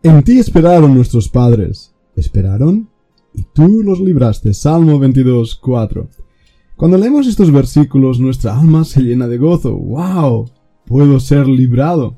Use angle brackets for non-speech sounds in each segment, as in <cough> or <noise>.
En ti esperaron nuestros padres. Esperaron y tú los libraste. Salmo 22, 4. Cuando leemos estos versículos, nuestra alma se llena de gozo. ¡Wow! Puedo ser librado.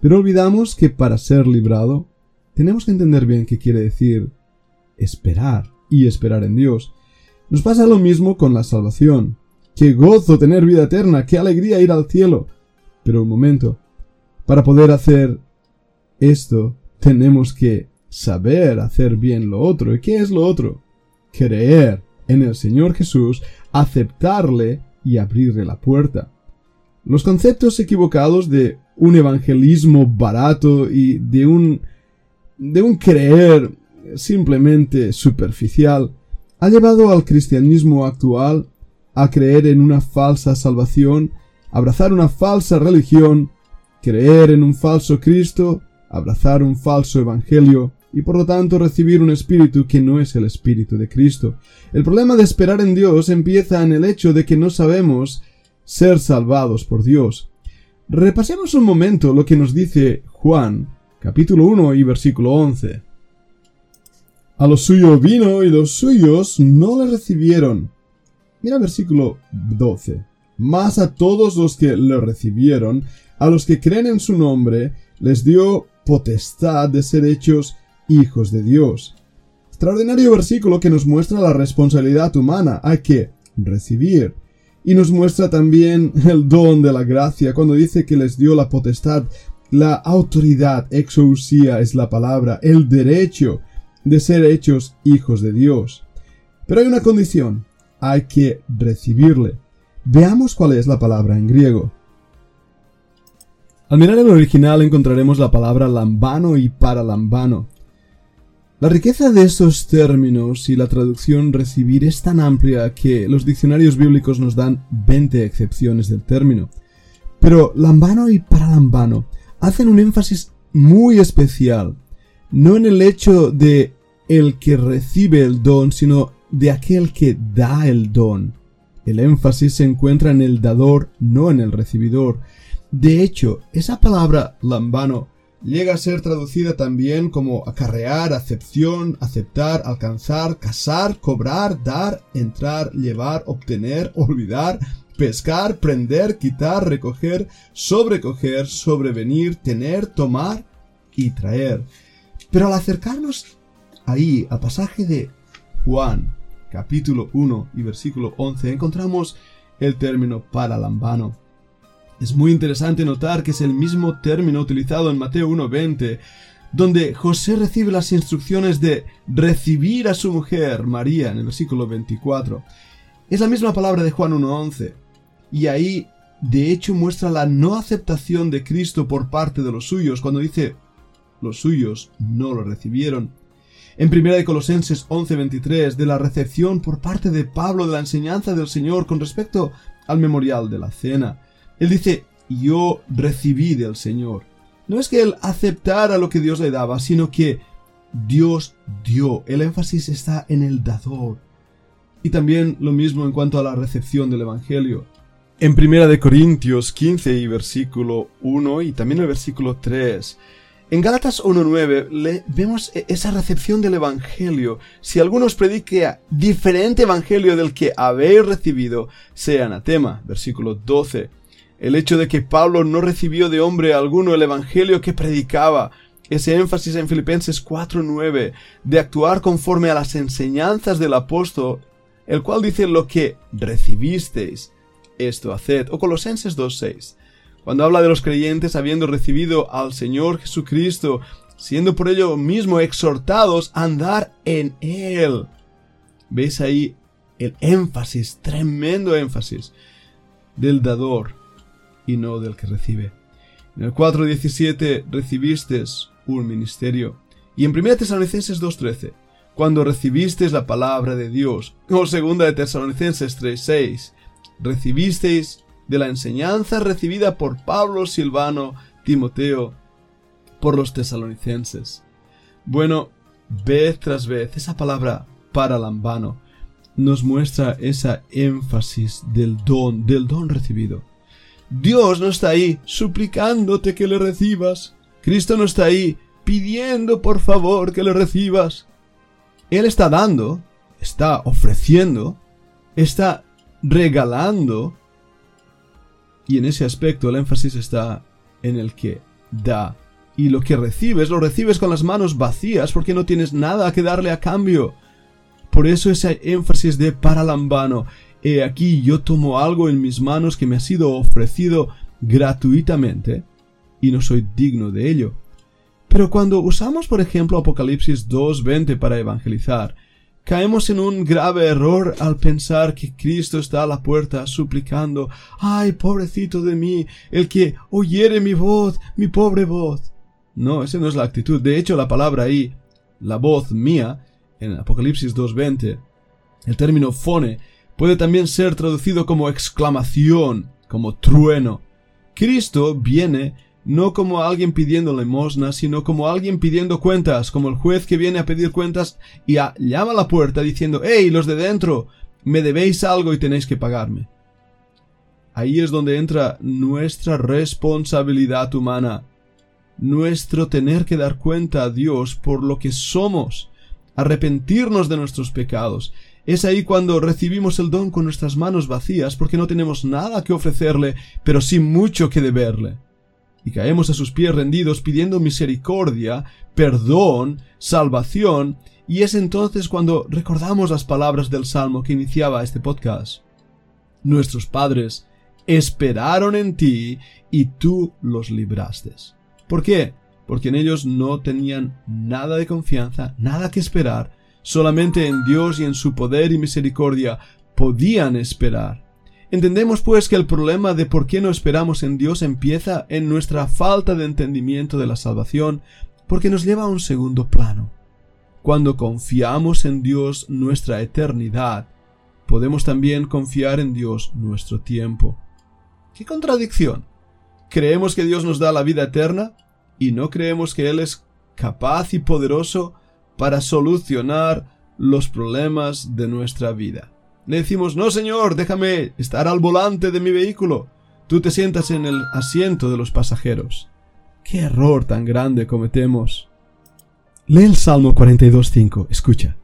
Pero olvidamos que para ser librado, tenemos que entender bien qué quiere decir esperar y esperar en Dios. Nos pasa lo mismo con la salvación. Qué gozo tener vida eterna, qué alegría ir al cielo. Pero un momento. Para poder hacer esto, tenemos que saber hacer bien lo otro. ¿Y qué es lo otro? Creer en el Señor Jesús, aceptarle y abrirle la puerta. Los conceptos equivocados de un evangelismo barato y de un de un creer simplemente superficial ha llevado al cristianismo actual a creer en una falsa salvación, abrazar una falsa religión, creer en un falso Cristo, abrazar un falso evangelio y por lo tanto recibir un espíritu que no es el espíritu de Cristo. El problema de esperar en Dios empieza en el hecho de que no sabemos ser salvados por Dios. Repasemos un momento lo que nos dice Juan, capítulo 1 y versículo 11. A lo suyo vino y los suyos no le recibieron. Mira versículo 12. Más a todos los que le recibieron, a los que creen en su nombre, les dio potestad de ser hechos hijos de Dios. Extraordinario versículo que nos muestra la responsabilidad humana. Hay que recibir. Y nos muestra también el don de la gracia cuando dice que les dio la potestad, la autoridad, exousia es la palabra, el derecho de ser hechos hijos de Dios. Pero hay una condición, hay que recibirle. Veamos cuál es la palabra en griego. Al mirar el original encontraremos la palabra lambano y paralambano. La riqueza de estos términos y la traducción recibir es tan amplia que los diccionarios bíblicos nos dan 20 excepciones del término. Pero lambano y paralambano hacen un énfasis muy especial, no en el hecho de el que recibe el don, sino de aquel que da el don. El énfasis se encuentra en el dador, no en el recibidor. De hecho, esa palabra lambano llega a ser traducida también como acarrear, acepción, aceptar, alcanzar, casar, cobrar, dar, entrar, llevar, obtener, olvidar, pescar, prender, quitar, recoger, sobrecoger, sobrevenir, tener, tomar y traer. Pero al acercarnos ahí al pasaje de Juan, capítulo 1 y versículo 11, encontramos el término paralambano es muy interesante notar que es el mismo término utilizado en Mateo 1.20, donde José recibe las instrucciones de recibir a su mujer, María, en el versículo 24. Es la misma palabra de Juan 1.11. Y ahí, de hecho, muestra la no aceptación de Cristo por parte de los suyos, cuando dice, los suyos no lo recibieron. En 1 Colosenses 11:23, de la recepción por parte de Pablo de la enseñanza del Señor con respecto al memorial de la cena. Él dice, yo recibí del Señor. No es que él aceptara lo que Dios le daba, sino que Dios dio. El énfasis está en el dador. Y también lo mismo en cuanto a la recepción del Evangelio. En 1 Corintios 15 y versículo 1 y también el versículo 3. En Gálatas 1.9 vemos e-, esa recepción del Evangelio. Si algunos predique diferente Evangelio del que habéis recibido, sea anatema. Versículo 12 el hecho de que Pablo no recibió de hombre alguno el Evangelio que predicaba, ese énfasis en Filipenses 4.9 de actuar conforme a las enseñanzas del apóstol, el cual dice lo que recibisteis, esto haced, o Colosenses 2.6, cuando habla de los creyentes habiendo recibido al Señor Jesucristo, siendo por ello mismo exhortados a andar en Él. ¿Veis ahí el énfasis, tremendo énfasis del dador? Y no del que recibe. En el 4.17 recibisteis un ministerio. Y en 1 Tesalonicenses 2.13, cuando recibisteis la palabra de Dios. O 2 de Tesalonicenses 3.6, recibisteis de la enseñanza recibida por Pablo, Silvano, Timoteo, por los tesalonicenses. Bueno, vez tras vez, esa palabra para lambano nos muestra esa énfasis del don, del don recibido. Dios no está ahí suplicándote que le recibas. Cristo no está ahí pidiendo por favor que le recibas. Él está dando, está ofreciendo, está regalando. Y en ese aspecto el énfasis está en el que da. Y lo que recibes, lo recibes con las manos vacías porque no tienes nada que darle a cambio. Por eso ese énfasis de paralambano. He aquí yo tomo algo en mis manos que me ha sido ofrecido gratuitamente y no soy digno de ello. Pero cuando usamos, por ejemplo, Apocalipsis 2.20 para evangelizar, caemos en un grave error al pensar que Cristo está a la puerta suplicando, ay, pobrecito de mí, el que oyere mi voz, mi pobre voz. No, esa no es la actitud. De hecho, la palabra ahí, la voz mía, en Apocalipsis 2.20, el término fone, puede también ser traducido como exclamación, como trueno. Cristo viene no como alguien pidiendo limosna, sino como alguien pidiendo cuentas, como el juez que viene a pedir cuentas y llama a la puerta diciendo, ¡Hey, los de dentro! Me debéis algo y tenéis que pagarme. Ahí es donde entra nuestra responsabilidad humana, nuestro tener que dar cuenta a Dios por lo que somos, arrepentirnos de nuestros pecados. Es ahí cuando recibimos el don con nuestras manos vacías porque no tenemos nada que ofrecerle, pero sí mucho que deberle y caemos a sus pies rendidos pidiendo misericordia, perdón, salvación, y es entonces cuando recordamos las palabras del Salmo que iniciaba este podcast. Nuestros padres esperaron en ti y tú los libraste. ¿Por qué? Porque en ellos no tenían nada de confianza, nada que esperar, solamente en Dios y en su poder y misericordia podían esperar. Entendemos pues que el problema de por qué no esperamos en Dios empieza en nuestra falta de entendimiento de la salvación, porque nos lleva a un segundo plano. Cuando confiamos en Dios nuestra eternidad, podemos también confiar en Dios nuestro tiempo. ¡Qué contradicción! Creemos que Dios nos da la vida eterna y no creemos que Él es capaz y poderoso para solucionar los problemas de nuestra vida. Le decimos, no señor, déjame estar al volante de mi vehículo. Tú te sientas en el asiento de los pasajeros. ¿Qué error tan grande cometemos? Lee el Salmo 42.5. Escucha.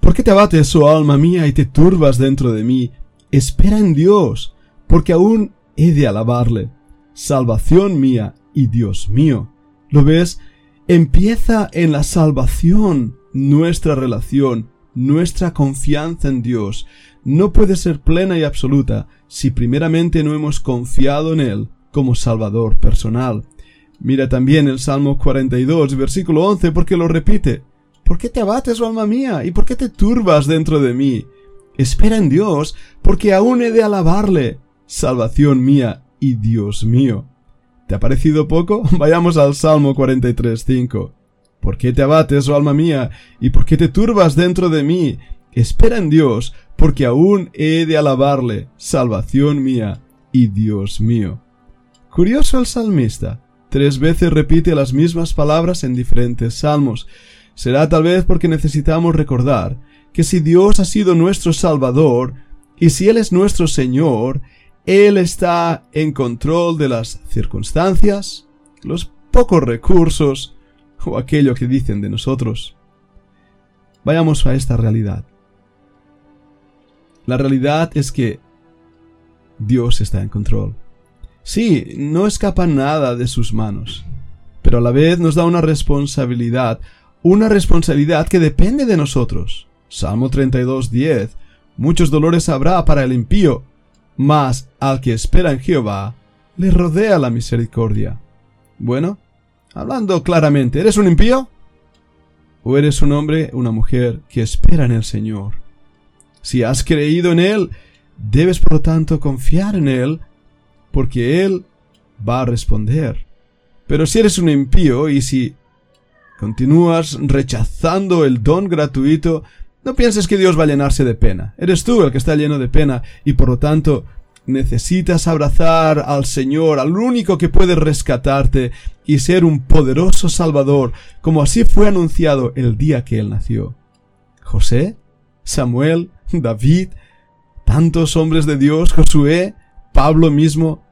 ¿Por qué te abates, oh alma mía, y te turbas dentro de mí? Espera en Dios, porque aún he de alabarle. Salvación mía y Dios mío. ¿Lo ves? Empieza en la salvación nuestra relación, nuestra confianza en Dios no puede ser plena y absoluta si primeramente no hemos confiado en Él como Salvador personal. Mira también el Salmo 42, versículo 11, porque lo repite. ¿Por qué te abates, oh alma mía? ¿Y por qué te turbas dentro de mí? Espera en Dios, porque aún he de alabarle, salvación mía y Dios mío. ¿Te ha parecido poco? <laughs> Vayamos al Salmo 43, 5. ¿Por qué te abates, oh alma mía? ¿Y por qué te turbas dentro de mí? Espera en Dios, porque aún he de alabarle, salvación mía y Dios mío. Curioso el salmista. Tres veces repite las mismas palabras en diferentes salmos. Será tal vez porque necesitamos recordar que si Dios ha sido nuestro Salvador, y si Él es nuestro Señor, Él está en control de las circunstancias, los pocos recursos o aquello que dicen de nosotros. Vayamos a esta realidad. La realidad es que Dios está en control. Sí, no escapa nada de sus manos, pero a la vez nos da una responsabilidad, una responsabilidad que depende de nosotros. Salmo 32.10 Muchos dolores habrá para el impío, mas al que espera en Jehová, le rodea la misericordia. Bueno, hablando claramente, ¿eres un impío? ¿O eres un hombre, una mujer que espera en el Señor? Si has creído en Él, debes por lo tanto confiar en Él, porque Él va a responder. Pero si eres un impío y si continúas rechazando el don gratuito, no pienses que Dios va a llenarse de pena. Eres tú el que está lleno de pena y por lo tanto necesitas abrazar al Señor, al único que puede rescatarte y ser un poderoso Salvador, como así fue anunciado el día que Él nació. José, Samuel, David, tantos hombres de Dios, Josué, Pablo mismo,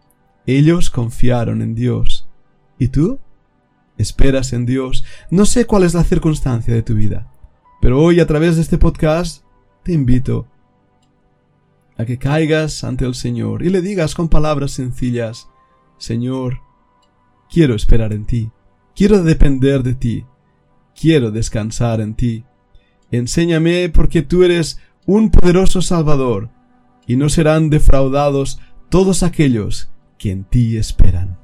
ellos confiaron en Dios. ¿Y tú? esperas en Dios. No sé cuál es la circunstancia de tu vida, pero hoy a través de este podcast te invito a que caigas ante el Señor y le digas con palabras sencillas, Señor, quiero esperar en ti, quiero depender de ti, quiero descansar en ti. Enséñame porque tú eres un poderoso Salvador, y no serán defraudados todos aquellos que en ti esperan.